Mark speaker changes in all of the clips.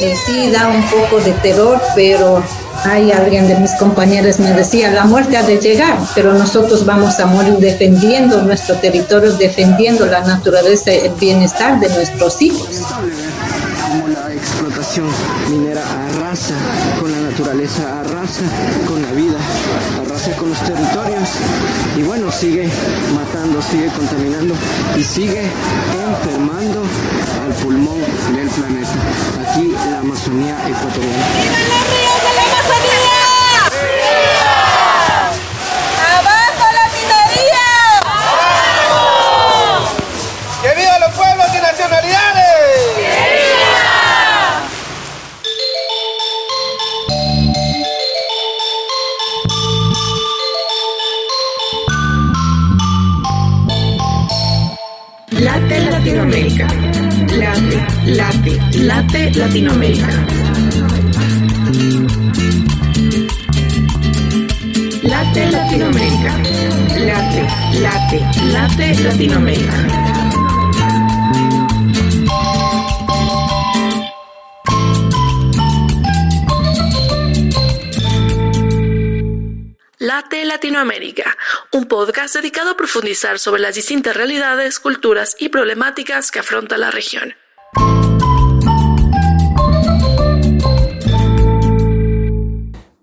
Speaker 1: Y sí, da un poco de terror, pero hay alguien de mis compañeros me decía, la muerte ha de llegar, pero nosotros vamos a morir defendiendo nuestro territorio, defendiendo la naturaleza, el bienestar de nuestros hijos.
Speaker 2: La explotación minera arrasa con la naturaleza, arrasa con la vida, con los territorios y bueno, sigue matando, sigue contaminando y sigue enfermando al pulmón del planeta. Aquí la Amazonía ecuatoriana.
Speaker 3: Late, Latinoamérica. Late Latinoamérica. Late, late, late Latinoamérica. Late Latinoamérica, un podcast dedicado a profundizar sobre las distintas realidades, culturas y problemáticas que afronta la región.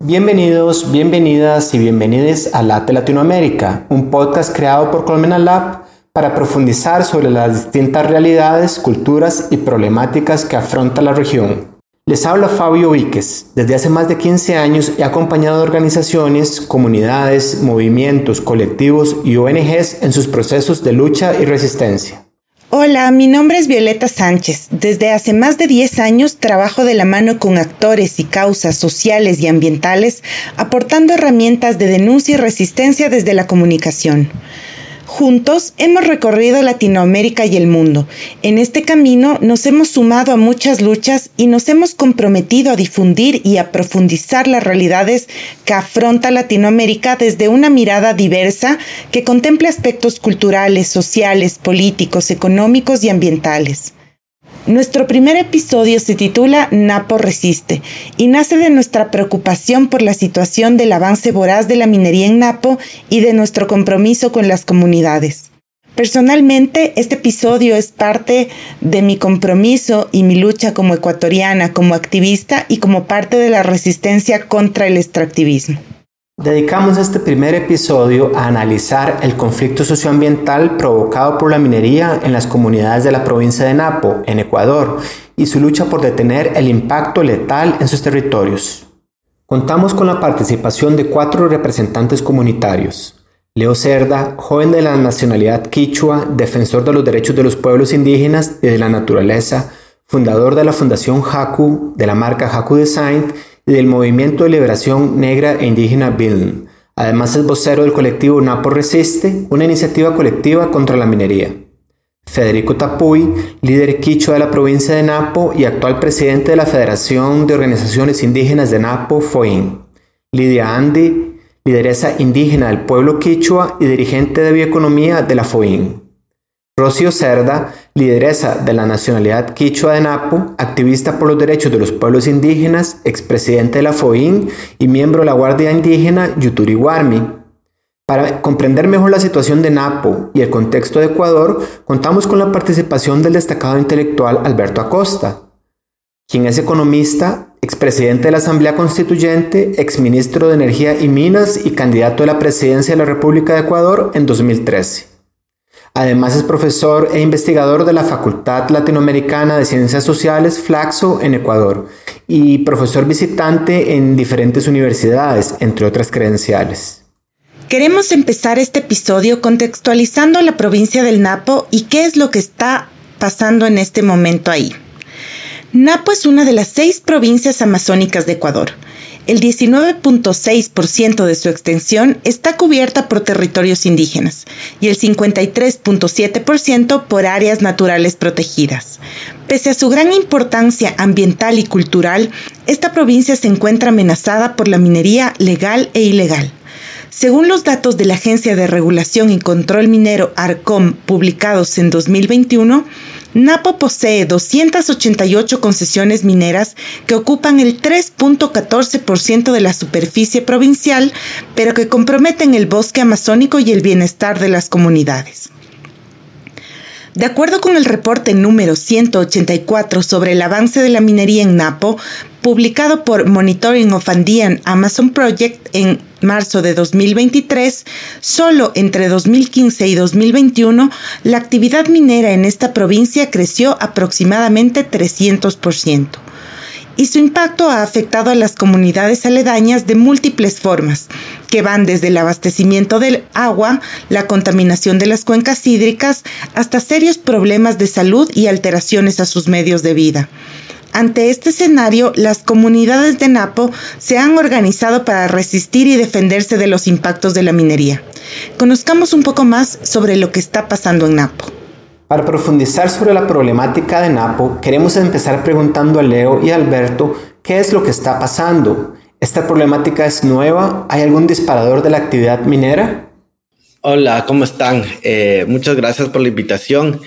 Speaker 4: Bienvenidos, bienvenidas y bienvenidos a Late Latinoamérica, un podcast creado por Colmena Lab para profundizar sobre las distintas realidades, culturas y problemáticas que afronta la región. Les habla Fabio Víquez. Desde hace más de 15 años he acompañado a organizaciones, comunidades, movimientos, colectivos y ONGs en sus procesos de lucha y resistencia.
Speaker 5: Hola, mi nombre es Violeta Sánchez. Desde hace más de 10 años trabajo de la mano con actores y causas sociales y ambientales, aportando herramientas de denuncia y resistencia desde la comunicación. Juntos hemos recorrido Latinoamérica y el mundo. En este camino nos hemos sumado a muchas luchas y nos hemos comprometido a difundir y a profundizar las realidades que afronta Latinoamérica desde una mirada diversa que contemple aspectos culturales, sociales, políticos, económicos y ambientales. Nuestro primer episodio se titula Napo Resiste y nace de nuestra preocupación por la situación del avance voraz de la minería en Napo y de nuestro compromiso con las comunidades. Personalmente, este episodio es parte de mi compromiso y mi lucha como ecuatoriana, como activista y como parte de la resistencia contra el extractivismo.
Speaker 4: Dedicamos este primer episodio a analizar el conflicto socioambiental provocado por la minería en las comunidades de la provincia de Napo, en Ecuador, y su lucha por detener el impacto letal en sus territorios. Contamos con la participación de cuatro representantes comunitarios. Leo Cerda, joven de la nacionalidad quichua, defensor de los derechos de los pueblos indígenas y de la naturaleza, fundador de la Fundación Haku, de la marca Haku Design del Movimiento de Liberación Negra e Indígena BILN. Además es vocero del colectivo Napo Resiste, una iniciativa colectiva contra la minería. Federico Tapuy, líder quichua de la provincia de Napo y actual presidente de la Federación de Organizaciones Indígenas de Napo, FOIN. Lidia Andy, lideresa indígena del pueblo quichua y dirigente de bioeconomía de la FOIN. Rocío Cerda, lideresa de la nacionalidad quichua de Napo, activista por los derechos de los pueblos indígenas, expresidente de la FOIN y miembro de la Guardia Indígena Yuturi Guarmi. Para comprender mejor la situación de Napo y el contexto de Ecuador, contamos con la participación del destacado intelectual Alberto Acosta, quien es economista, expresidente de la Asamblea Constituyente, exministro de Energía y Minas y candidato a la presidencia de la República de Ecuador en 2013. Además es profesor e investigador de la Facultad Latinoamericana de Ciencias Sociales Flaxo en Ecuador y profesor visitante en diferentes universidades, entre otras credenciales.
Speaker 5: Queremos empezar este episodio contextualizando la provincia del Napo y qué es lo que está pasando en este momento ahí. Napo es una de las seis provincias amazónicas de Ecuador. El 19.6% de su extensión está cubierta por territorios indígenas y el 53.7% por áreas naturales protegidas. Pese a su gran importancia ambiental y cultural, esta provincia se encuentra amenazada por la minería legal e ilegal. Según los datos de la Agencia de Regulación y Control Minero ARCOM publicados en 2021, Napo posee 288 concesiones mineras que ocupan el 3.14% de la superficie provincial, pero que comprometen el bosque amazónico y el bienestar de las comunidades. De acuerdo con el reporte número 184 sobre el avance de la minería en Napo, publicado por Monitoring of Andean Amazon Project en marzo de 2023, solo entre 2015 y 2021, la actividad minera en esta provincia creció aproximadamente 300% y su impacto ha afectado a las comunidades aledañas de múltiples formas, que van desde el abastecimiento del agua, la contaminación de las cuencas hídricas, hasta serios problemas de salud y alteraciones a sus medios de vida. Ante este escenario, las comunidades de Napo se han organizado para resistir y defenderse de los impactos de la minería. Conozcamos un poco más sobre lo que está pasando en Napo.
Speaker 4: Para profundizar sobre la problemática de Napo, queremos empezar preguntando a Leo y Alberto qué es lo que está pasando. ¿Esta problemática es nueva? ¿Hay algún disparador de la actividad minera?
Speaker 6: Hola, ¿cómo están? Eh, muchas gracias por la invitación.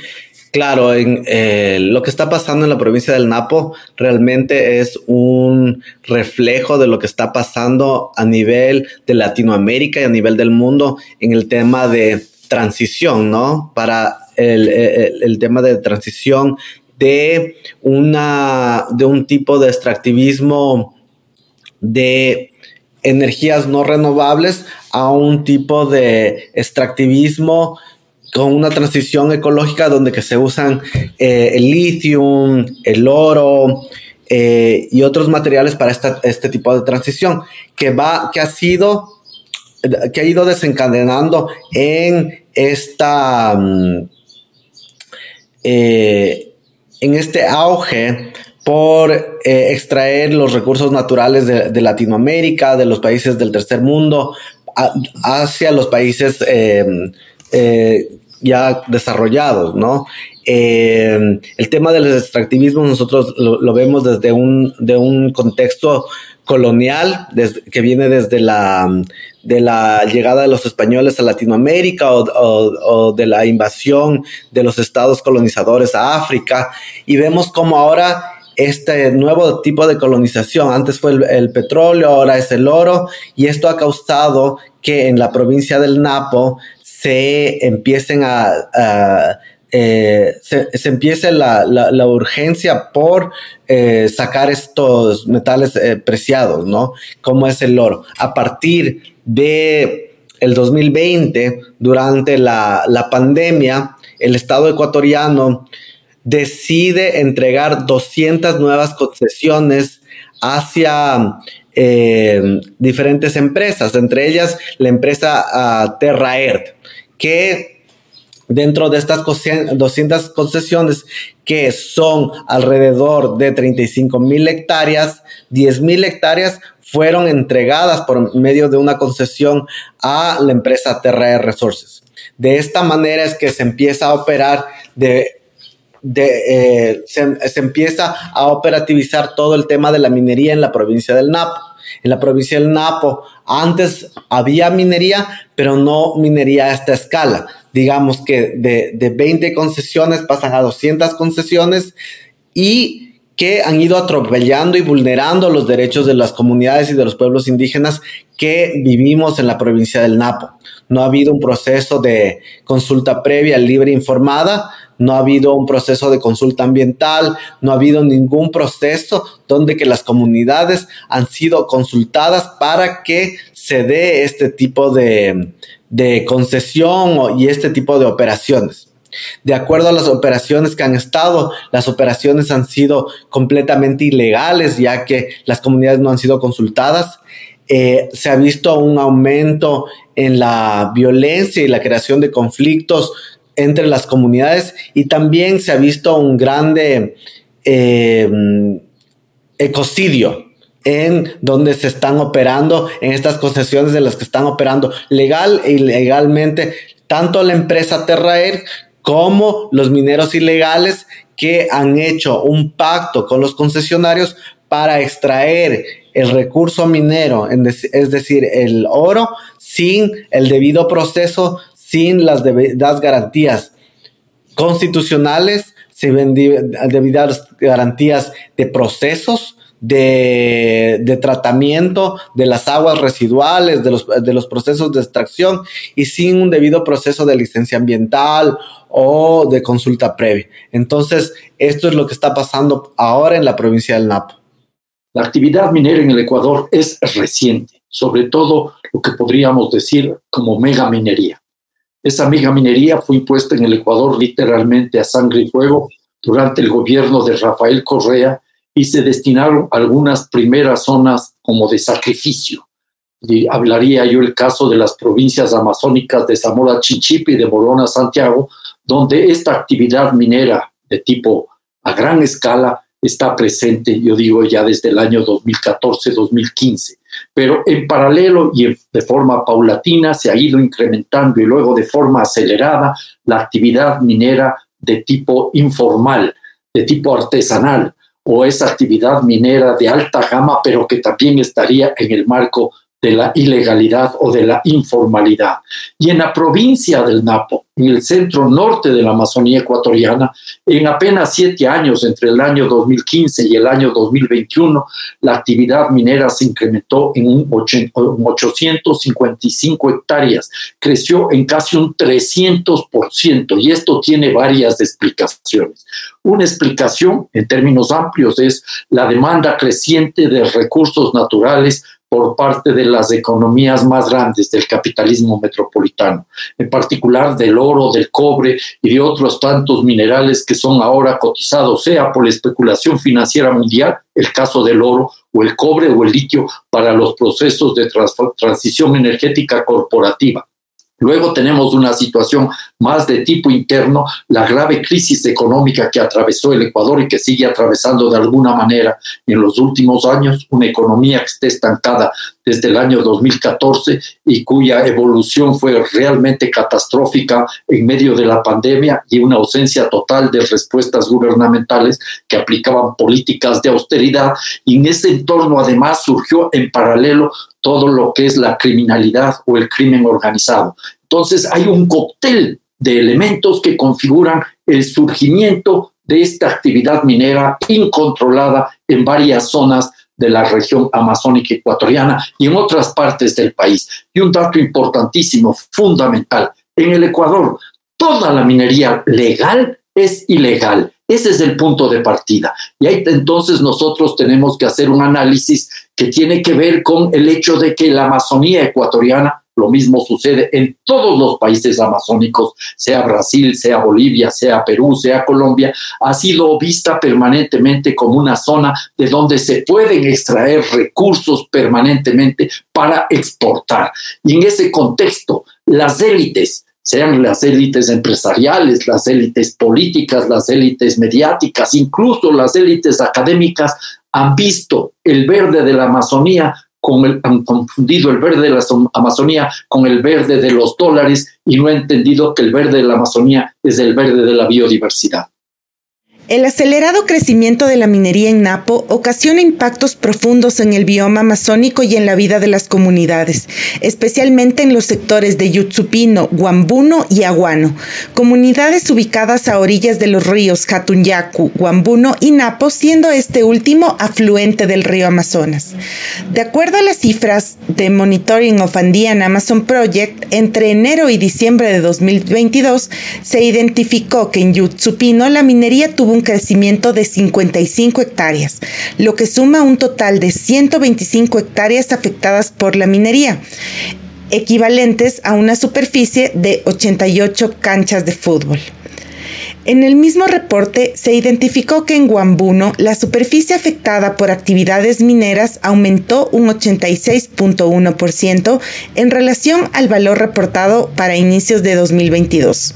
Speaker 6: Claro, eh, lo que está pasando en la provincia del Napo realmente es un reflejo de lo que está pasando a nivel de Latinoamérica y a nivel del mundo en el tema de transición, ¿no? Para el, tema de transición de, una, de un tipo de extractivismo de energías no renovables a un tipo de extractivismo con una transición ecológica donde que se usan eh, el litio, el oro eh, y otros materiales para este tipo de transición que va, que ha sido, que ha ido desencadenando en esta mm, eh, en este auge por eh, extraer los recursos naturales de, Latinoamérica, de los países del tercer mundo, hacia los países eh, ya desarrollados, ¿no? el tema del extractivismo nosotros lo, vemos desde un, de un contexto colonial que viene desde la, de la llegada de los españoles a Latinoamérica o, de la invasión de los estados colonizadores a África y vemos como ahora este nuevo tipo de colonización, antes fue el, petróleo, ahora es el oro y esto ha causado que en la provincia del Napo se empiecen a eh, se, empiece la, la, urgencia por eh, sacar estos metales eh, preciados, ¿no? Como es el oro. A partir de el 2020, durante la, la pandemia, el Estado ecuatoriano decide entregar 200 nuevas concesiones hacia diferentes empresas, entre ellas la empresa uh, Terraert, que dentro de estas 200 concesiones que son alrededor de 35 mil hectáreas, 10 mil hectáreas fueron entregadas por medio de una concesión a la empresa Terra Resources. De esta manera es que se empieza a operar de eh, se, empieza a operativizar todo el tema de la minería en la provincia del Napo. En la provincia del Napo antes había minería, pero no minería a esta escala digamos que de, de 20 concesiones pasan a 200 concesiones y que han ido atropellando y vulnerando los derechos de las comunidades y de los pueblos indígenas que vivimos en la provincia del Napo. No ha habido un proceso de consulta previa, libre, informada, no ha habido un proceso de consulta ambiental, no ha habido ningún proceso donde que las comunidades han sido consultadas para que se dé este tipo de, de concesión y este tipo de operaciones. De acuerdo a las operaciones que han estado, las operaciones han sido completamente ilegales ya que las comunidades no han sido consultadas. Eh, se ha visto un aumento en la violencia y la creación de conflictos entre las comunidades y también se ha visto un grande eh, ecocidio en donde se están operando, en estas concesiones de las que están operando legal e ilegalmente, tanto la empresa Terraer como los mineros ilegales que han hecho un pacto con los concesionarios para extraer el recurso minero, es decir, el oro, sin el debido proceso, sin las debidas garantías constitucionales, ven debidas garantías de procesos, de, tratamiento de las aguas residuales, de los, de los procesos de extracción y sin un debido proceso de licencia ambiental o de consulta previa. Entonces, esto es lo que está pasando ahora en la provincia del Napo.
Speaker 7: La actividad minera en el Ecuador es reciente, sobre todo lo que podríamos decir como mega minería. Esa mega minería fue impuesta en el Ecuador literalmente a sangre y fuego durante el gobierno de Rafael Correa y se destinaron algunas primeras zonas como de sacrificio. Y hablaría yo el caso de las provincias amazónicas de Zamora Chinchipe y de Morona Santiago, donde esta actividad minera de tipo a gran escala está presente, yo digo ya desde el año 2014-2015. Pero en paralelo y de forma paulatina se ha ido incrementando y luego de forma acelerada la actividad minera de tipo informal, de tipo artesanal, o esa actividad minera de alta gama, pero que también estaría en el marco de la ilegalidad o de la informalidad. Y en la provincia del Napo, en el centro norte de la Amazonía ecuatoriana, en apenas siete años, entre el año 2015 y el año 2021, la actividad minera se incrementó en un 855 hectáreas, creció en casi un 300%, y esto tiene varias explicaciones. Una explicación, en términos amplios, es la demanda creciente de recursos naturales por parte de las economías más grandes del capitalismo metropolitano, en particular del oro, del cobre y de otros tantos minerales que son ahora cotizados, sea por la especulación financiera mundial, el caso del oro, o el cobre o el litio para los procesos de transición energética corporativa. Luego tenemos una situación más de tipo interno, la grave crisis económica que atravesó el Ecuador y que sigue atravesando de alguna manera en los últimos años, una economía que está estancada desde el año 2014 y cuya evolución fue realmente catastrófica en medio de la pandemia y una ausencia total de respuestas gubernamentales que aplicaban políticas de austeridad. Y en ese entorno además surgió en paralelo todo lo que es la criminalidad o el crimen organizado. Entonces hay un cóctel de elementos que configuran el surgimiento de esta actividad minera incontrolada en varias zonas de la región amazónica ecuatoriana y en otras partes del país. Y un dato importantísimo, fundamental, en el Ecuador, toda la minería legal es ilegal. Ese es el punto de partida. Y ahí entonces nosotros tenemos que hacer un análisis que tiene que ver con el hecho de que la Amazonía ecuatoriana, lo mismo sucede en todos los países amazónicos, sea Brasil, sea Bolivia, sea Perú, sea Colombia, ha sido vista permanentemente como una zona de donde se pueden extraer recursos permanentemente para exportar. Y en ese contexto, las élites, sean las élites empresariales, las élites políticas, las élites mediáticas, incluso las élites académicas, han visto el verde de la Amazonía con el, han confundido el verde de la Amazonía con el verde de los dólares y no han entendido que el verde de la Amazonía es el verde de la biodiversidad.
Speaker 5: El acelerado crecimiento de la minería en Napo ocasiona impactos profundos en el bioma amazónico y en la vida de las comunidades, especialmente en los sectores de Yutsupino, Guambuno y Aguano, comunidades ubicadas a orillas de los ríos Jatunyacu, Guambuno y Napo, siendo este último afluente del río Amazonas. De acuerdo a las cifras de Monitoring of Andean Amazon Project, entre enero y diciembre de 2022 se identificó que en Yutsupino la minería tuvo un crecimiento de 55 hectáreas, lo que suma un total de 125 hectáreas afectadas por la minería, equivalentes a una superficie de 88 canchas de fútbol. En el mismo reporte se identificó que en Guambuno la superficie afectada por actividades mineras aumentó un 86.1% en relación al valor reportado para inicios de 2022.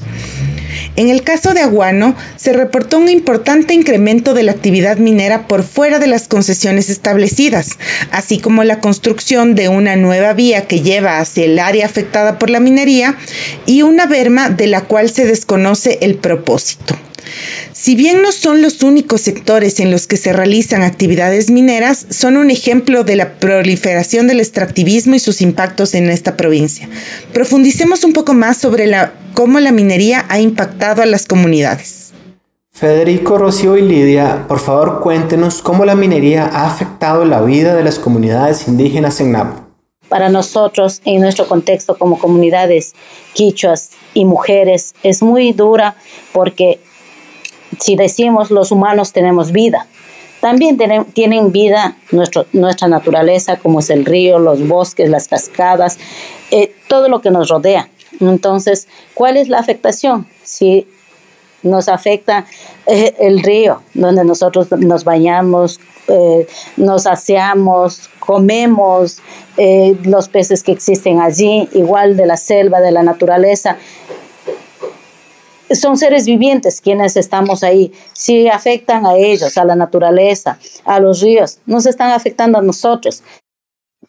Speaker 5: En el caso de Aguano, se reportó un importante incremento de la actividad minera por fuera de las concesiones establecidas, así como la construcción de una nueva vía que lleva hacia el área afectada por la minería y una berma de la cual se desconoce el propósito. Si bien no son los únicos sectores en los que se realizan actividades mineras, son un ejemplo de la proliferación del extractivismo y sus impactos en esta provincia. Profundicemos un poco más sobre la, cómo la minería ha impactado a las comunidades.
Speaker 4: Federico, Rocío y Lidia, por favor cuéntenos cómo la minería ha afectado la vida de las comunidades indígenas en Napo.
Speaker 8: Para nosotros, en nuestro contexto como comunidades quichuas y mujeres, es muy dura porque si decimos los humanos tenemos vida, también tienen vida nuestro, nuestra naturaleza, como es el río, los bosques, las cascadas, eh, todo lo que nos rodea. Entonces, ¿cuál es la afectación? Si nos afecta eh, el río, donde nosotros nos bañamos, eh, nos aseamos, comemos, los peces que existen allí, igual de la selva, de la naturaleza. Son seres vivientes quienes estamos ahí. Si afectan a ellos, a la naturaleza, a los ríos, nos están afectando a nosotros.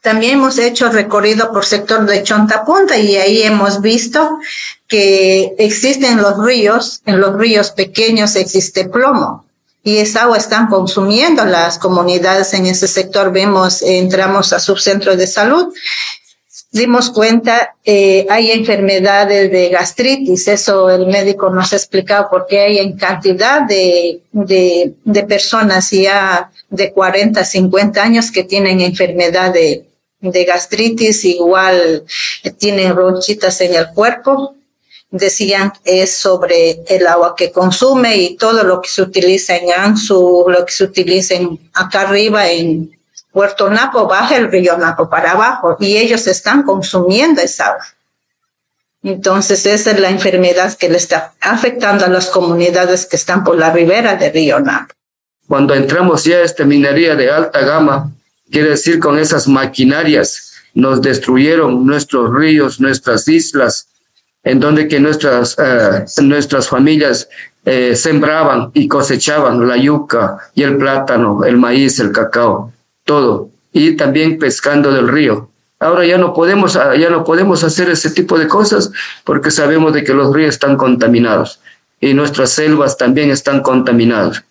Speaker 1: También hemos hecho recorrido por sector de Chontapunta y ahí hemos visto que existen los ríos, en los ríos pequeños existe plomo y esa agua están consumiendo las comunidades en ese sector. Vemos, entramos a subcentros de salud, dimos cuenta, eh, hay enfermedades de gastritis, eso el médico nos ha explicado porque hay en cantidad de, de, de personas ya de 40, 50 años que tienen enfermedad de, de gastritis, igual tienen ronchitas en el cuerpo. Decían es sobre el agua que consume y todo lo que se utiliza en Ansu, lo que se utiliza acá arriba en Puerto Napo, baja el río Napo para abajo y ellos están consumiendo esa agua. Entonces esa es la enfermedad que le está afectando a las comunidades que están por la ribera del río Napo.
Speaker 9: Cuando entramos ya a esta minería de alta gama, quiere decir con esas maquinarias, nos destruyeron nuestros ríos, nuestras islas, en donde que nuestras, eh, nuestras familias eh, sembraban y cosechaban la yuca y el plátano, el maíz, el cacao, todo, y también pescando del río. Ahora ya no podemos, ah, ya no podemos hacer ese tipo de cosas porque sabemos de que los ríos están contaminados y nuestras selvas también están contaminadas.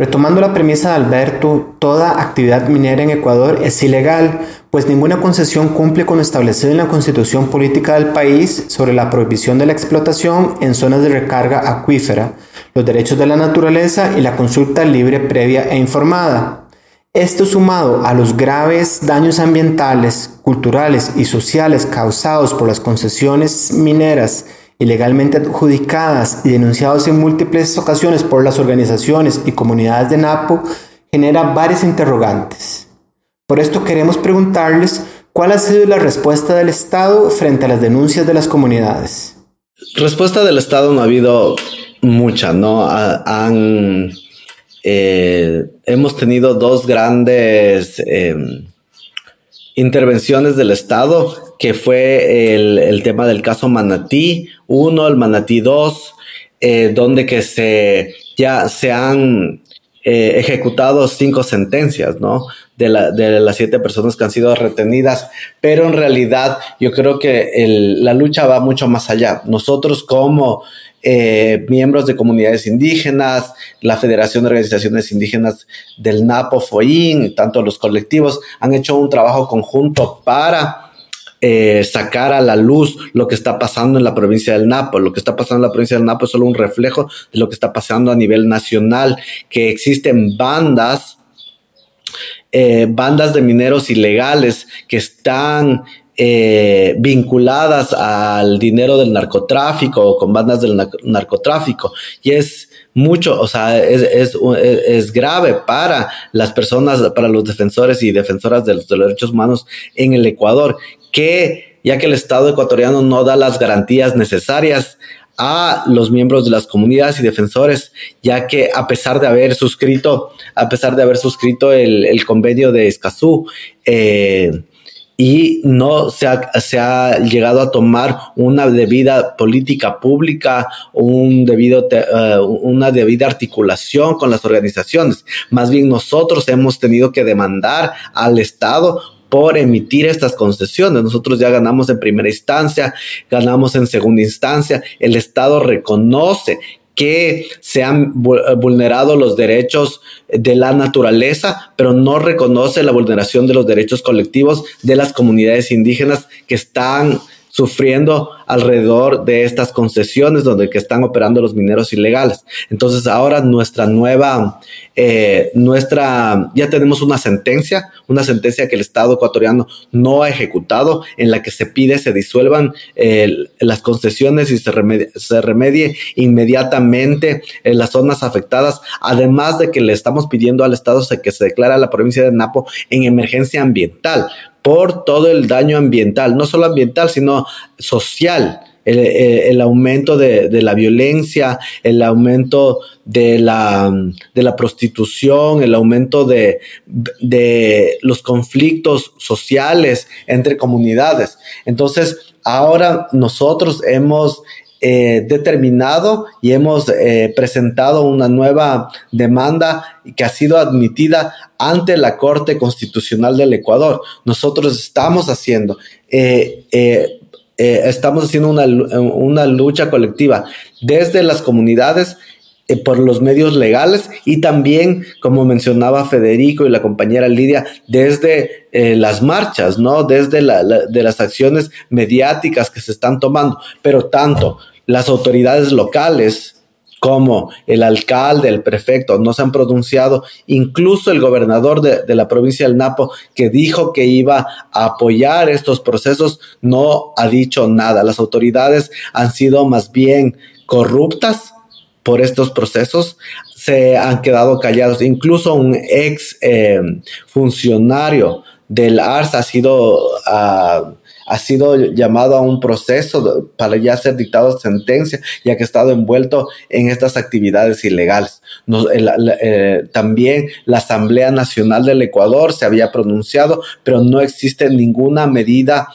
Speaker 4: Retomando la premisa de Alberto, toda actividad minera en Ecuador es ilegal, pues ninguna concesión cumple con lo establecido en la constitución política del país sobre la prohibición de la explotación en zonas de recarga acuífera, los derechos de la naturaleza y la consulta libre, previa e informada. Esto sumado a los graves daños ambientales, culturales y sociales causados por las concesiones mineras ilegalmente adjudicadas y denunciados en múltiples ocasiones por las organizaciones y comunidades de Napo, genera varias interrogantes. Por esto queremos preguntarles cuál ha sido la respuesta del Estado frente a las denuncias de las comunidades.
Speaker 6: Respuesta del Estado no ha habido mucha, ¿no? Han, eh, hemos tenido dos grandes em, intervenciones del Estado, que fue el, tema del caso Manatí 1, el Manatí 2, eh, donde que se ya se han eh, ejecutado cinco sentencias, ¿no? De, las siete personas que han sido retenidas, pero en realidad yo creo que la lucha va mucho más allá. Nosotros como eh, miembros de comunidades indígenas, la Federación de Organizaciones Indígenas del Napo, FOIN, tanto los colectivos, han hecho un trabajo conjunto para eh, sacar a la luz lo que está pasando en la provincia del Napo. Lo que está pasando en la provincia del Napo es solo un reflejo de lo que está pasando a nivel nacional, que existen bandas, eh, bandas de mineros ilegales que están eh, vinculadas al dinero del narcotráfico o con bandas del narcotráfico. Y es mucho, o sea, es, grave para las personas, para los defensores y defensoras de los, derechos humanos en el Ecuador, que ya que el Estado ecuatoriano no da las garantías necesarias a los miembros de las comunidades y defensores, ya que a pesar de haber suscrito, a pesar de haber suscrito el, convenio de Escazú, eh, y no se ha, llegado a tomar una debida política pública, un debido uh, una debida articulación con las organizaciones. Más bien nosotros hemos tenido que demandar al Estado por emitir estas concesiones. Nosotros ya ganamos en primera instancia, ganamos en segunda instancia. El Estado reconoce que se han vulnerado los derechos de la naturaleza, pero no reconoce la vulneración de los derechos colectivos de las comunidades indígenas que están sufriendo alrededor de estas concesiones donde que están operando los mineros ilegales. Entonces ahora nuestra nueva, eh, nuestra, ya tenemos una sentencia, una sentencia que el Estado ecuatoriano no ha ejecutado en la que se pide se disuelvan las concesiones y se remedie, se inmediatamente en las zonas afectadas, además de que le estamos pidiendo al Estado que se declara la provincia de Napo en emergencia ambiental por todo el daño ambiental, no solo ambiental, sino social. El, aumento de, la violencia, el aumento de la, de la prostitución, el aumento de, de, los conflictos sociales entre comunidades. Entonces, ahora nosotros hemos eh, determinado y hemos eh, presentado una nueva demanda que ha sido admitida ante la Corte Constitucional del Ecuador. Nosotros estamos haciendo, eh, estamos haciendo una, una, lucha colectiva desde las comunidades por los medios legales y también, como mencionaba Federico y la compañera Lidia, desde las marchas, ¿no? Desde de las acciones mediáticas que se están tomando, pero tanto las autoridades locales como el alcalde, el prefecto, no se han pronunciado, incluso el gobernador de, la provincia del Napo, que dijo que iba a apoyar estos procesos, no ha dicho nada. Las autoridades han sido más bien corruptas por estos procesos, se han quedado callados. Incluso un ex eh, funcionario del ARS ha sido... Uh, ha sido llamado a un proceso para ya ser dictado sentencia, ya que ha estado envuelto en estas actividades ilegales. Eh, también la Asamblea Nacional del Ecuador se había pronunciado, pero no existe ninguna medida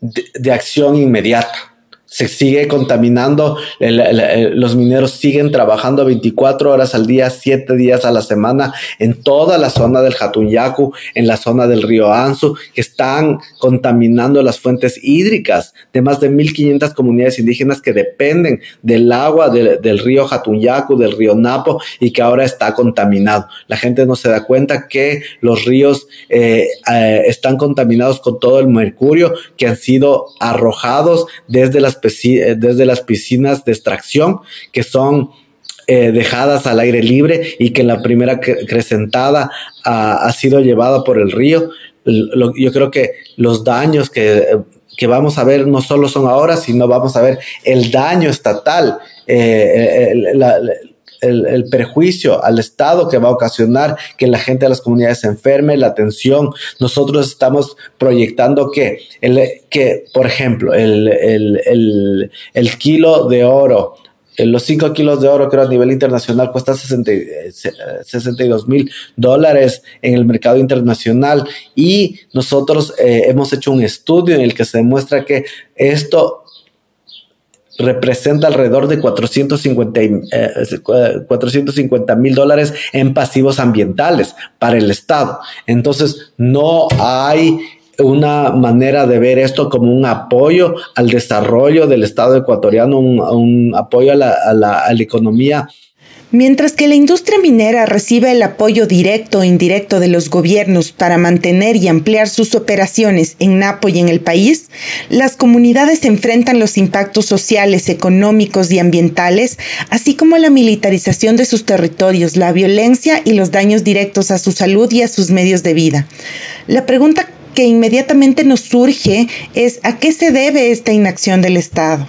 Speaker 6: de acción inmediata se sigue contaminando, los mineros siguen trabajando 24 horas al día, 7 días a la semana en toda la zona del Jatunyacu, en la zona del río Anzu, que están contaminando las fuentes hídricas de más de 1.500 comunidades indígenas que dependen del agua del río Jatunyacu, del río Napo y que ahora está contaminado. La gente no se da cuenta que los ríos eh, eh, están contaminados con todo el mercurio que han sido arrojados desde las desde las piscinas de extracción que son eh, dejadas al aire libre y que la primera crecentada ha, sido llevada por el río. yo creo que los daños que, que, vamos a ver no solo son ahora, sino vamos a ver el daño estatal, eh, la, el, perjuicio al Estado que va a ocasionar que la gente de las comunidades se enferme, la atención. Nosotros estamos proyectando que, el, que por ejemplo, el, el, kilo de oro eh, los 5 kilos de oro, creo, a nivel internacional cuesta 62 mil dólares en el mercado internacional. Y nosotros eh, hemos hecho un estudio en el que se demuestra que esto representa alrededor de 450 eh, mil dólares en pasivos ambientales para el Estado. Entonces, no hay una manera de ver esto como un apoyo al desarrollo del Estado ecuatoriano, un, apoyo a la, a la economía
Speaker 5: Mientras que la industria minera recibe el apoyo directo e indirecto de los gobiernos para mantener y ampliar sus operaciones en Napo y en el país, las comunidades enfrentan los impactos sociales, económicos y ambientales, así como la militarización de sus territorios, la violencia y los daños directos a su salud y a sus medios de vida. La pregunta que inmediatamente nos surge es ¿a qué se debe esta inacción del Estado?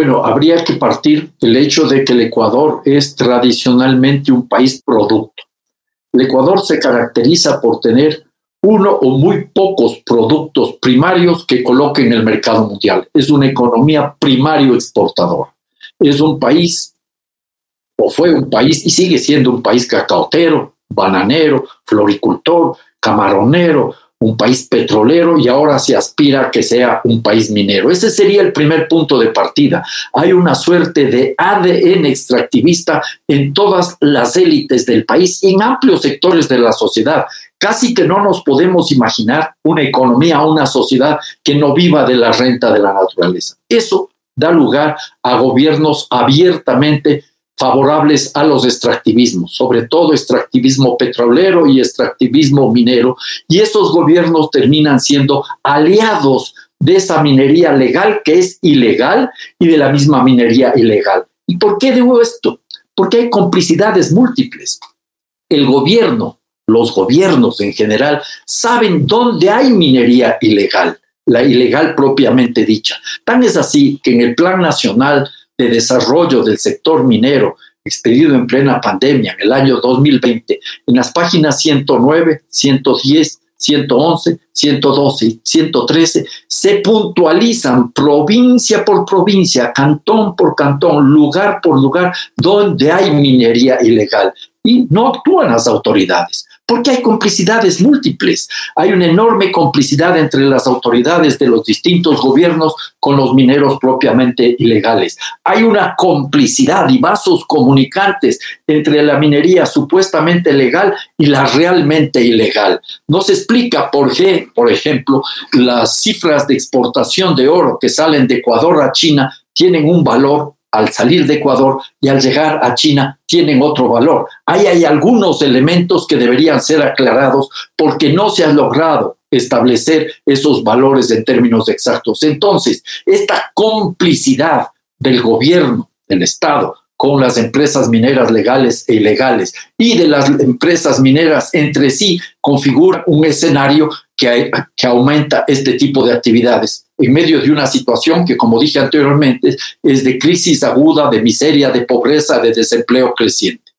Speaker 7: Bueno, habría que partir del hecho de que el Ecuador es tradicionalmente un país producto. El Ecuador se caracteriza por tener uno o muy pocos productos primarios que coloque en el mercado mundial. Es una economía primario exportadora. Es un país, o fue un país, y sigue siendo un país cacaotero, bananero, floricultor, camaronero, un país petrolero y ahora se aspira a que sea un país minero. Ese sería el primer punto de partida. Hay una suerte de ADN extractivista en todas las élites del país en amplios sectores de la sociedad. Casi que no nos podemos imaginar una economía, una sociedad que no viva de la renta de la naturaleza. Eso da lugar a gobiernos abiertamente favorables a los extractivismos, sobre todo extractivismo petrolero y extractivismo minero, y estos gobiernos terminan siendo aliados de esa minería legal que es ilegal y de la misma minería ilegal. ¿Y por qué digo esto? Porque hay complicidades múltiples. El gobierno, los gobiernos en general, saben dónde hay minería ilegal, la ilegal propiamente dicha. Tan es así que en el Plan Nacional de Desarrollo del Sector Minero, expedido en plena pandemia en el año 2020, en las páginas 109, 110, 111, 112 y 113 se puntualizan provincia por provincia, cantón por cantón, lugar por lugar, donde hay minería ilegal. Y no actúan las autoridades porque hay complicidades múltiples. Hay una enorme complicidad entre las autoridades de los distintos gobiernos con los mineros propiamente ilegales. Hay una complicidad y vasos comunicantes entre la minería supuestamente legal y la realmente ilegal. No se explica por qué, por ejemplo, las cifras de exportación de oro que salen de Ecuador a China tienen un valor al salir de Ecuador y al llegar a China tienen otro valor. Ahí hay algunos elementos que deberían ser aclarados porque no se ha logrado establecer esos valores en términos exactos. Entonces, esta complicidad del gobierno, del Estado, con las empresas mineras legales e ilegales y de las empresas mineras entre sí configura un escenario que, que aumenta este tipo de actividades en medio de una situación que, como dije anteriormente, es de crisis aguda, de miseria, de pobreza, de desempleo creciente.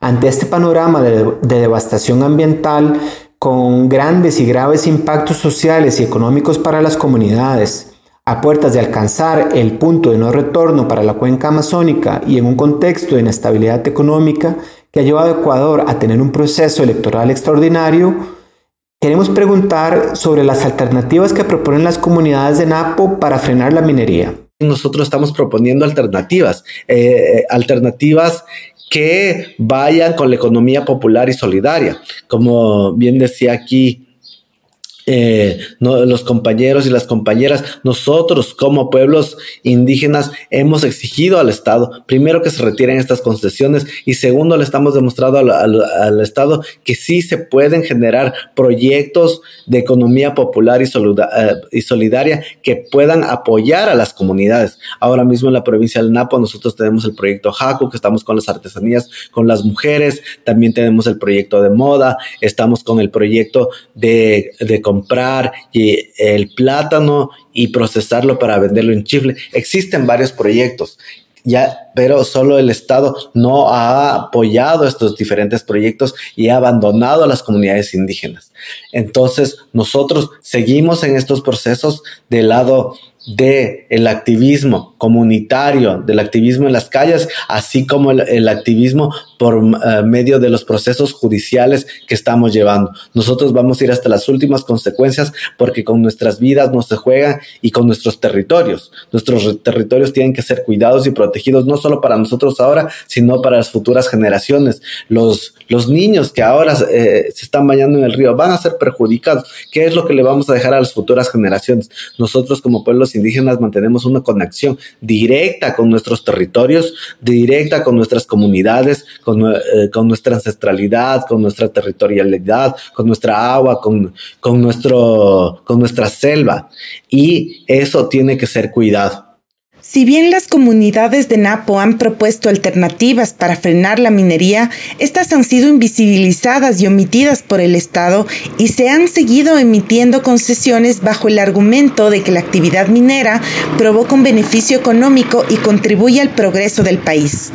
Speaker 4: Ante este panorama de, de devastación ambiental, con grandes y graves impactos sociales y económicos para las comunidades, a puertas de alcanzar el punto de no retorno para la cuenca amazónica y en un contexto de inestabilidad económica que ha llevado a Ecuador a tener un proceso electoral extraordinario, queremos preguntar sobre las alternativas que proponen las comunidades de Napo para frenar la minería.
Speaker 6: Nosotros estamos proponiendo alternativas, eh, alternativas que vayan con la economía popular y solidaria. Como bien decía aquí eh, los compañeros y las compañeras, nosotros como pueblos indígenas hemos exigido al Estado, primero que se retiren estas concesiones y segundo le estamos demostrando al, Estado que sí se pueden generar proyectos de economía popular y, eh, y, solidaria que puedan apoyar a las comunidades. Ahora mismo en la provincia del Napo nosotros tenemos el proyecto Jaco, que estamos con las artesanías, con las mujeres, también tenemos el proyecto de moda, estamos con el proyecto de, de comprar el plátano y procesarlo para venderlo en Chifle. Existen varios proyectos, ya, pero solo el Estado no ha apoyado estos diferentes proyectos y ha abandonado a las comunidades indígenas. Entonces, nosotros seguimos en estos procesos del lado de el activismo comunitario, del activismo en las calles, así como el, activismo por eh, medio de los procesos judiciales que estamos llevando. Nosotros vamos a ir hasta las últimas consecuencias porque con nuestras vidas no se juega y con nuestros territorios. Nuestros territorios tienen que ser cuidados y protegidos solo para nosotros ahora, sino para las futuras generaciones. Los, los niños que ahora eh, se están bañando en el río van a ser perjudicados. ¿Qué es lo que le vamos a dejar a las futuras generaciones? Nosotros como pueblos indígenas mantenemos una conexión directa con nuestros territorios, directa con nuestras comunidades, con, eh, nuestra ancestralidad, con nuestra territorialidad, con nuestra agua, con, con, nuestro, con nuestra selva. Y eso tiene que ser cuidado.
Speaker 5: Si bien las comunidades de Napo han propuesto alternativas para frenar la minería, estas han sido invisibilizadas y omitidas por el Estado y se han seguido emitiendo concesiones bajo el argumento de que la actividad minera provoca un beneficio económico y contribuye al progreso del país.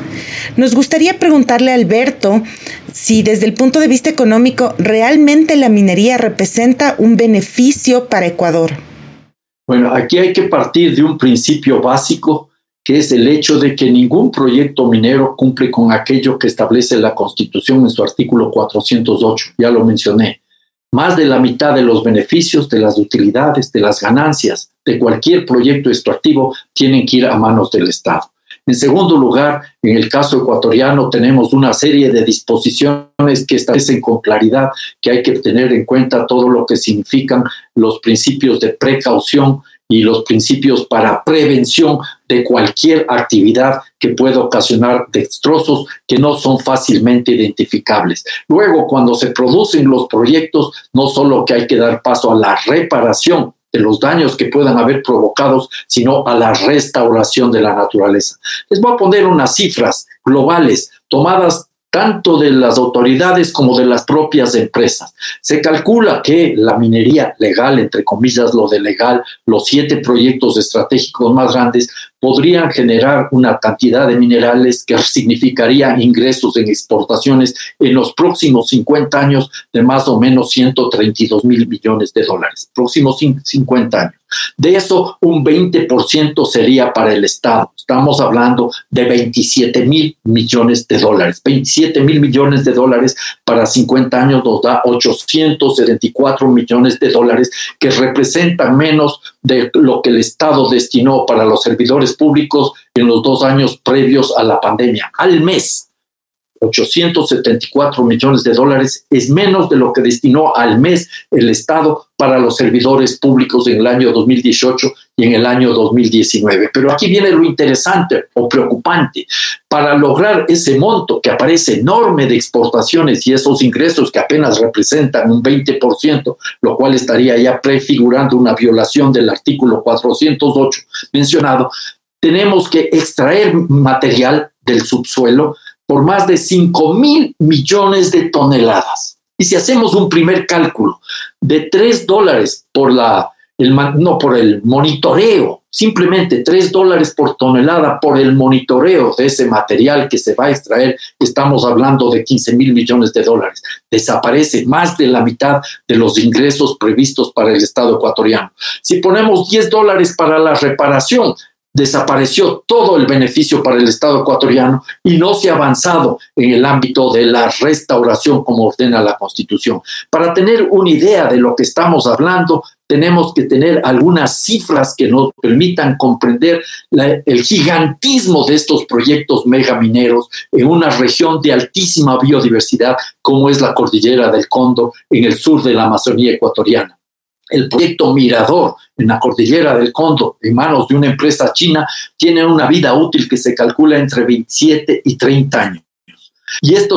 Speaker 5: Nos gustaría preguntarle a Alberto si desde el punto de vista económico realmente la minería representa un beneficio para Ecuador.
Speaker 7: Bueno, aquí hay que partir de un principio básico, que es el hecho de que ningún proyecto minero cumple con aquello que establece la Constitución en su artículo 408, ya lo mencioné. Más de la mitad de los beneficios, de las utilidades, de las ganancias de cualquier proyecto extractivo tienen que ir a manos del Estado. En segundo lugar, en el caso ecuatoriano tenemos una serie de disposiciones que establecen con claridad que hay que tener en cuenta todo lo que significan los principios de precaución y los principios para prevención de cualquier actividad que pueda ocasionar destrozos que no son fácilmente identificables. Luego, cuando se producen los proyectos, no solo que hay que dar paso a la reparación de los daños que puedan haber provocados, sino a la restauración de la naturaleza. Les voy a poner unas cifras globales tomadas tanto de las autoridades como de las propias empresas. Se calcula que la minería legal, entre comillas lo de legal, los siete proyectos estratégicos más grandes, podrían generar una cantidad de minerales que significaría ingresos en exportaciones en los próximos 50 años de más o menos 132 mil millones de dólares. Próximos 50 años. De eso, un 20% sería para el Estado. Estamos hablando de 27 mil millones de dólares. 27 mil millones de dólares para 50 años nos da 874 millones de dólares, que representan menos de lo que el Estado destinó para los servidores públicos en los dos años previos a la pandemia, al mes. 874 millones de dólares es menos de lo que destinó al mes el Estado para los servidores públicos en el año 2018 y en el año 2019. Pero aquí viene lo interesante o preocupante. Para lograr ese monto que aparece enorme de exportaciones y esos ingresos que apenas representan un 20%, lo cual estaría ya prefigurando una violación del artículo 408 mencionado, tenemos que extraer material del subsuelo por más de 5 mil millones de toneladas. Y si hacemos un primer cálculo de 3 dólares por la, el, no por el monitoreo, simplemente 3 dólares por tonelada por el monitoreo de ese material que se va a extraer, estamos hablando de 15 mil millones de dólares. Desaparece más de la mitad de los ingresos previstos para el Estado ecuatoriano. Si ponemos 10 dólares para la reparación, desapareció todo el beneficio para el Estado ecuatoriano y no se ha avanzado en el ámbito de la restauración como ordena la Constitución. Para tener una idea de lo que estamos hablando, tenemos que tener algunas cifras que nos permitan comprender el gigantismo de estos proyectos megamineros en una región de altísima biodiversidad como es la cordillera del Cóndor en el sur de la Amazonía ecuatoriana el proyecto Mirador en la cordillera del Cóndor, en manos de una empresa china, tiene una vida útil que se calcula entre 27 y 30 años. Y esto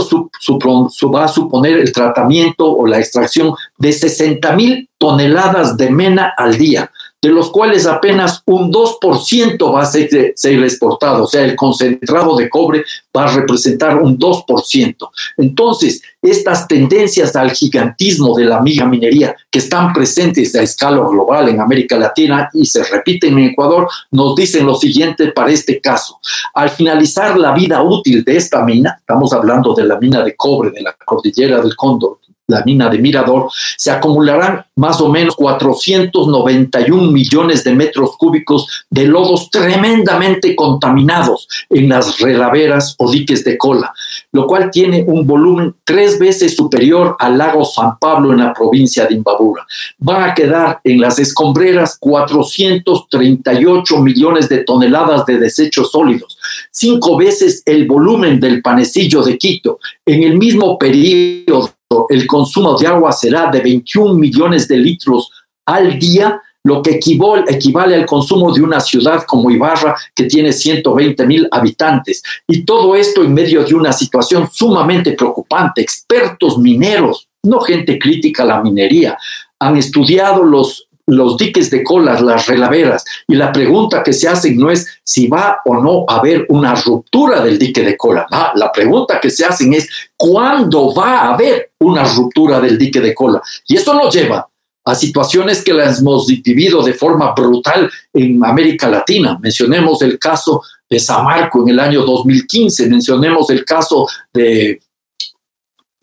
Speaker 7: va a suponer el tratamiento o la extracción de 60 mil toneladas de mena al día, de los cuales apenas un 2% va a ser, exportado, o sea, el concentrado de cobre va a representar un 2%. Entonces, estas tendencias al gigantismo de la miga minería que están presentes a escala global en América Latina y se repiten en Ecuador, nos dicen lo siguiente para este caso. Al finalizar la vida útil de esta mina, estamos hablando de la mina de cobre de la cordillera del Cóndor, la mina de Mirador, se acumularán más o menos 491 millones de metros cúbicos de lodos tremendamente contaminados en las relaveras o diques de cola, lo cual tiene un volumen tres veces superior al lago San Pablo en la provincia de Imbabura. Van a quedar en las escombreras 438 millones de toneladas de desechos sólidos, cinco veces el volumen del panecillo de Quito. En el mismo periodo el consumo de agua será de 21 millones de litros al día, lo que equivale, al consumo de una ciudad como Ibarra, que tiene 120 mil habitantes. Y todo esto en medio de una situación sumamente preocupante. Expertos mineros, no gente crítica a la minería, han estudiado los los diques de colas, las relaveras, y la pregunta que se hacen no es si va o no a haber una ruptura del dique de cola. la pregunta que se hacen es cuándo va a haber una ruptura del dique de cola. Y esto nos lleva a situaciones que las hemos vivido de forma brutal en América Latina. Mencionemos el caso de Samarco en el año 2015, mencionemos el caso de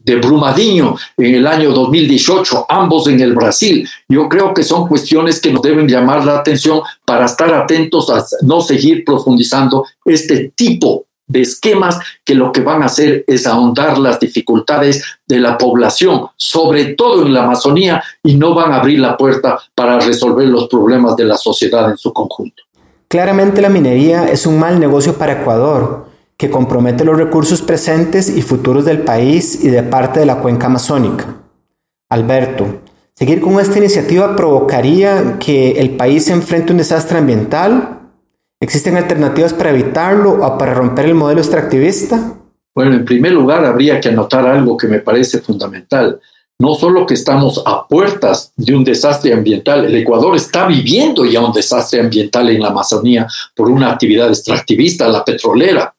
Speaker 7: de Brumadinho en el año 2018, ambos en el Brasil. Yo creo que son cuestiones que nos deben llamar la atención para estar atentos a no seguir profundizando este tipo de esquemas que lo que van a hacer es ahondar las dificultades de la población, sobre todo en la Amazonía, y no van a abrir la puerta para resolver los problemas de la sociedad en su conjunto.
Speaker 4: Claramente la minería es un mal negocio para Ecuador que compromete los recursos presentes y futuros del país y de parte de la cuenca amazónica. Alberto, ¿seguir con esta iniciativa provocaría que el país se enfrente a un desastre ambiental? ¿Existen alternativas para evitarlo o para romper el modelo extractivista?
Speaker 7: Bueno, en primer lugar, habría que anotar algo que me parece fundamental. no solo que estamos a puertas de un desastre ambiental, el Ecuador está viviendo ya un desastre ambiental en la Amazonía por una actividad extractivista, la petrolera.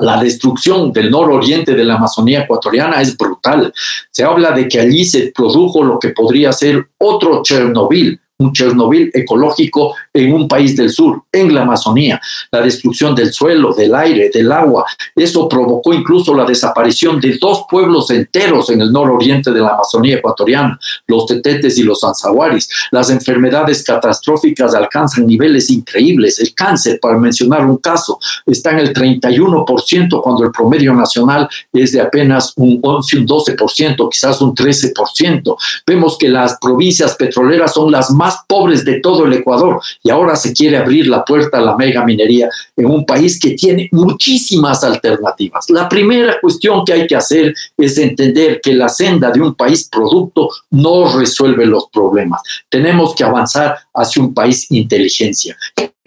Speaker 7: La destrucción del nororiente de la Amazonía ecuatoriana es brutal. Se habla de que allí se produjo lo que podría ser otro Chernobyl, un Chernobyl ecológico en un país del sur, en la Amazonía, la destrucción del suelo, del aire, del agua. Eso provocó incluso la desaparición de dos pueblos enteros en el nororiente de la Amazonía ecuatoriana, los tetetes y los anzahuaris. Las enfermedades catastróficas alcanzan niveles increíbles. El cáncer, para mencionar un caso, está en el 31% cuando el promedio nacional es de apenas un 11, un 12%, quizás un 13%. Vemos que las provincias petroleras son las más más pobres de todo el Ecuador y ahora se quiere abrir la puerta a la mega minería en un país que tiene muchísimas alternativas. La primera cuestión que hay que hacer es entender que la senda de un país producto no resuelve los problemas. Tenemos que avanzar hacia un país inteligencia.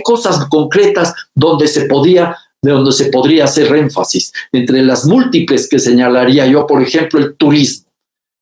Speaker 7: Cosas concretas donde se podía de donde se podría hacer énfasis. Entre las múltiples que señalaría yo, por ejemplo, el turismo.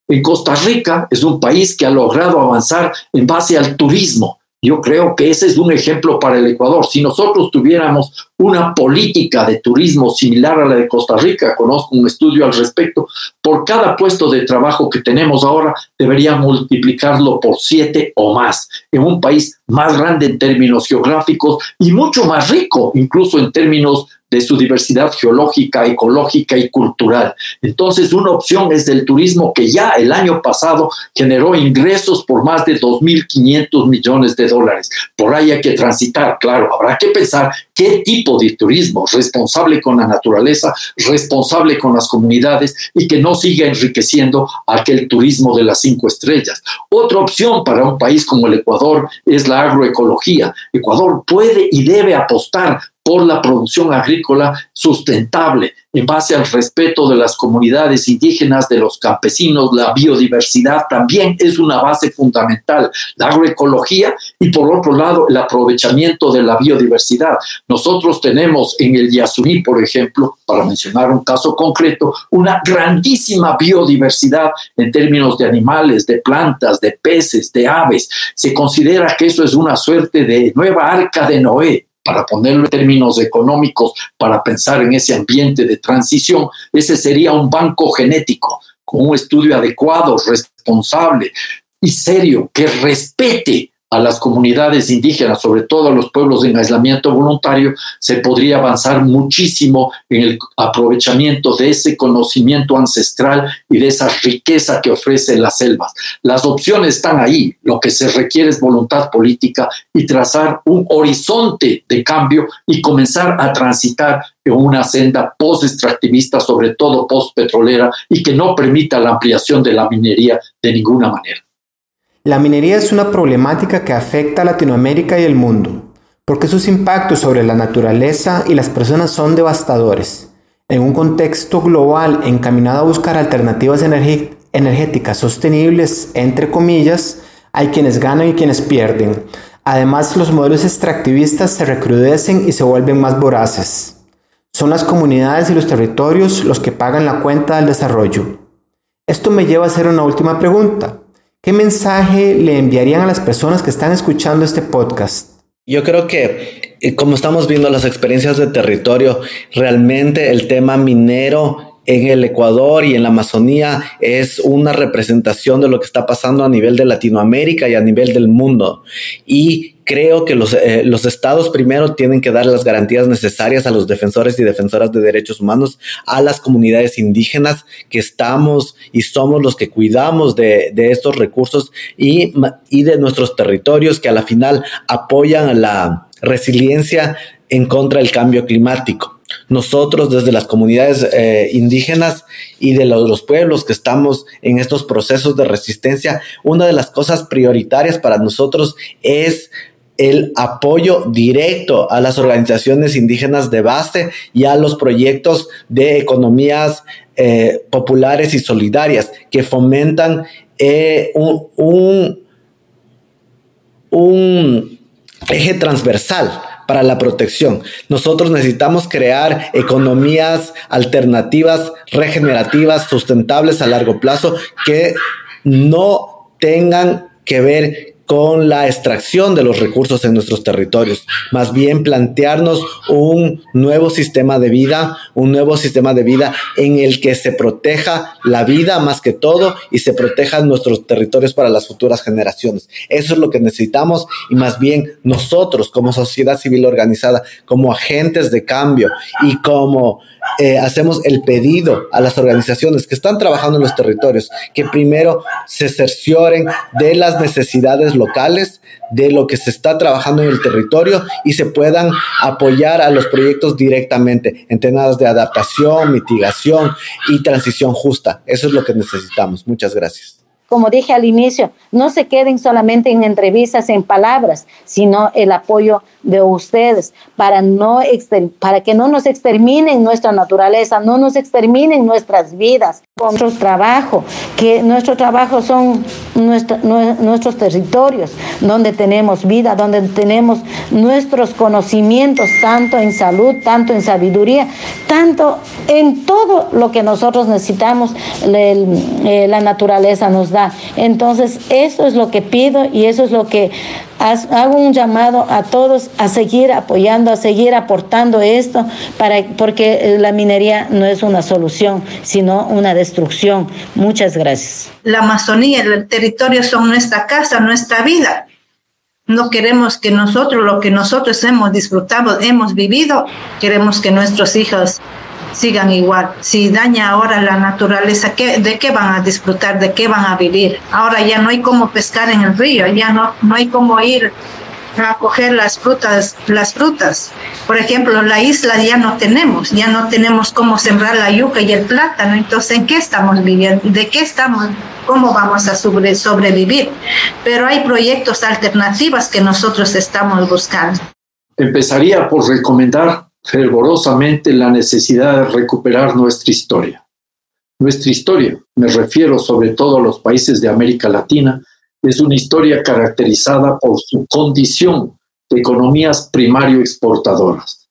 Speaker 7: En Costa Rica es un país que ha logrado avanzar en base al turismo. Yo creo que ese es un ejemplo para el Ecuador. Si nosotros tuviéramos una política de turismo similar a la de Costa Rica, conozco un estudio al respecto, por cada puesto de trabajo que tenemos ahora debería multiplicarlo por siete o más, en un país más grande en términos geográficos y mucho más rico, incluso en términos de su diversidad geológica, ecológica y cultural. Entonces, una opción es el turismo que ya el año pasado generó ingresos por más de 2.500 millones de dólares. Por ahí hay que transitar, claro, habrá que pensar qué tipo de turismo, responsable con la naturaleza, responsable con las comunidades y que no siga enriqueciendo aquel turismo de las cinco estrellas. Otra opción para un país como el Ecuador es la agroecología. Ecuador puede y debe apostar por la producción agrícola sustentable en base al respeto de las comunidades indígenas, de los campesinos, la biodiversidad también es una base fundamental, la agroecología y por otro lado el aprovechamiento de la biodiversidad. Nosotros tenemos en el Yasuní, por ejemplo, para mencionar un caso concreto, una grandísima biodiversidad en términos de animales, de plantas, de peces, de aves. Se considera que eso es una suerte de nueva arca de Noé para ponerlo en términos económicos, para pensar en ese ambiente de transición, ese sería un banco genético con un estudio adecuado, responsable y serio, que respete a las comunidades indígenas, sobre todo a los pueblos en aislamiento voluntario, se podría avanzar muchísimo en el aprovechamiento de ese conocimiento ancestral y de esa riqueza que ofrecen las selvas. Las opciones están ahí, lo que se requiere es voluntad política y trazar un horizonte de cambio y comenzar a transitar en una senda post-extractivista, sobre todo post-petrolera, y que no permita la ampliación de la minería de ninguna manera.
Speaker 4: La minería es una problemática que afecta a Latinoamérica y el mundo, porque sus impactos sobre la naturaleza y las personas son devastadores. En un contexto global encaminado a buscar alternativas energéticas sostenibles, entre comillas, hay quienes ganan y quienes pierden. Además, los modelos extractivistas se recrudecen y se vuelven más voraces. Son las comunidades y los territorios los que pagan la cuenta del desarrollo. Esto me lleva a hacer una última pregunta. ¿Qué mensaje le enviarían a las personas que están escuchando este podcast?
Speaker 6: Yo creo que, eh, como estamos viendo las experiencias de territorio, realmente el tema minero en el Ecuador y en la Amazonía es una representación de lo que está pasando a nivel de Latinoamérica y a nivel del mundo. Y creo que los, eh, los estados primero tienen que dar las garantías necesarias a los defensores y defensoras de derechos humanos, a las comunidades indígenas que estamos y somos los que cuidamos de, de estos recursos y, y de nuestros territorios que a la final apoyan la resiliencia en contra del cambio climático. Nosotros desde las comunidades eh, indígenas y de los, pueblos que estamos en estos procesos de resistencia, una de las cosas prioritarias para nosotros es el apoyo directo a las organizaciones indígenas de base y a los proyectos de economías eh, populares y solidarias que fomentan eh, un, eje transversal para la protección. Nosotros necesitamos crear economías alternativas, regenerativas, sustentables a largo plazo que no tengan que ver con la extracción de los recursos en nuestros territorios, más bien plantearnos un nuevo sistema de vida, un nuevo sistema de vida en el que se proteja la vida más que todo y se protejan nuestros territorios para las futuras generaciones. Eso es lo que necesitamos y más bien nosotros como sociedad civil organizada, como agentes de cambio y como eh, hacemos el pedido a las organizaciones que están trabajando en los territorios que primero se cercioren de las necesidades locales, de lo que se está trabajando en el territorio y se puedan apoyar a los proyectos directamente en temas de adaptación, mitigación y transición justa. Eso es lo que necesitamos. Muchas gracias
Speaker 8: como dije al inicio, no se queden solamente en entrevistas, en palabras, sino el apoyo de ustedes para, que no nos exterminen nuestra naturaleza, no nos exterminen nuestras vidas, nuestro trabajo, que nuestro trabajo son nuestros territorios, donde tenemos vida, donde tenemos nuestros conocimientos, tanto en salud, tanto en sabiduría, tanto en todo lo que nosotros necesitamos, eh, la naturaleza nos da. Entonces, eso es lo que pido y eso es lo que hago un llamado a todos a seguir apoyando, a seguir aportando esto, para, porque eh, la minería no es una solución, sino una destrucción. Muchas gracias.
Speaker 1: La Amazonía, el territorio son nuestra casa, nuestra vida. No queremos que nosotros, lo que nosotros hemos disfrutado, hemos vivido, queremos que nuestros hijos sigan igual. Si daña ahora la naturaleza, ¿qué, ¿de qué van a disfrutar? ¿De qué van a vivir? Ahora ya no hay cómo pescar en el río, ya no, no hay cómo ir a coger las frutas, las frutas. Por ejemplo, la isla ya no tenemos, ya no tenemos cómo sembrar la yuca y el plátano. Entonces, ¿en qué estamos viviendo? ¿De qué estamos? ¿Cómo vamos a sobre, sobrevivir? Pero hay proyectos alternativos que nosotros estamos buscando.
Speaker 7: Empezaría por recomendar fervorosamente la necesidad de recuperar nuestra historia. Nuestra historia, me refiero sobre todo a los países de América Latina, es una historia caracterizada por su condición de economías primario exportadoras.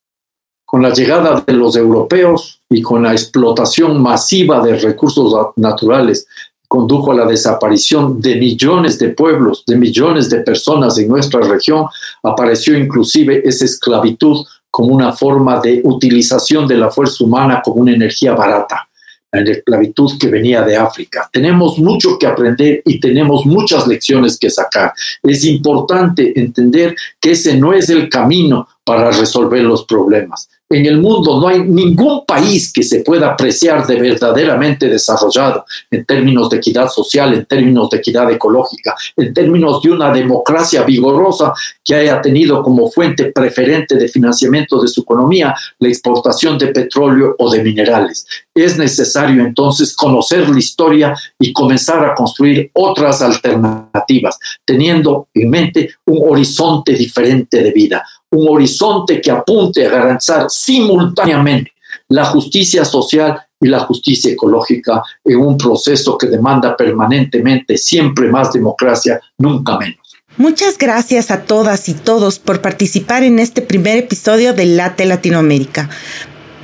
Speaker 7: Con la llegada de los europeos y con la explotación masiva de recursos naturales condujo a la desaparición de millones de pueblos, de millones de personas en nuestra región, apareció inclusive esa esclavitud como una forma de utilización de la fuerza humana como una energía barata, la esclavitud que venía de África. Tenemos mucho que aprender y tenemos muchas lecciones que sacar. Es importante entender que ese no es el camino para resolver los problemas. En el mundo no hay ningún país que se pueda apreciar de verdaderamente desarrollado en términos de equidad social, en términos de equidad ecológica, en términos de una democracia vigorosa que haya tenido como fuente preferente de financiamiento de su economía la exportación de petróleo o de minerales. Es necesario entonces conocer la historia y comenzar a construir otras alternativas, teniendo en mente un horizonte diferente de vida un horizonte que apunte a garantizar simultáneamente la justicia social y la justicia ecológica en un proceso que demanda permanentemente siempre más democracia, nunca menos.
Speaker 5: Muchas gracias a todas y todos por participar en este primer episodio de Late Latinoamérica.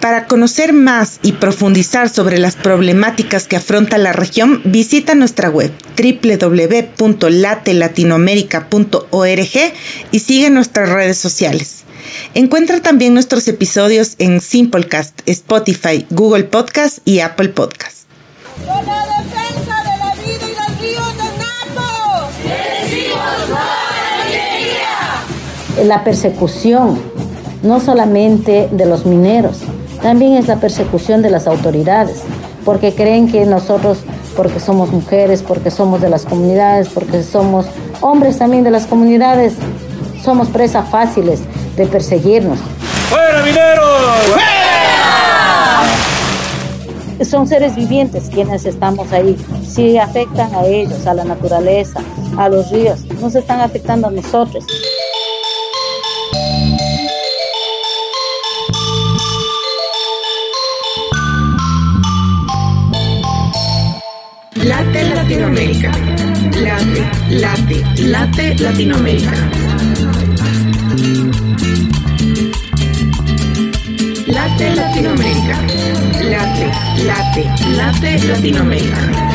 Speaker 5: Para conocer más y profundizar sobre las problemáticas que afronta la región, visita nuestra web www.latelatinoamerica.org y sigue nuestras redes sociales. Encuentra también nuestros episodios en Simplecast, Spotify, Google Podcast y Apple Podcast.
Speaker 10: la defensa de la vida y los ríos de
Speaker 8: Napo! La persecución, no solamente de los mineros, también es la persecución de las autoridades, porque creen que nosotros, porque somos mujeres, porque somos de las comunidades, porque somos hombres también de las comunidades, somos presas fáciles de perseguirnos.
Speaker 11: ¡Fuera, mineros!
Speaker 8: ¡Fuera! Son seres vivientes quienes estamos ahí. Si afectan a ellos, a la naturaleza, a los ríos, nos están afectando a nosotros.
Speaker 12: Late Latinoamérica. Late, late, late Latinoamérica. Late Latinoamérica. Late, late, late Latinoamérica.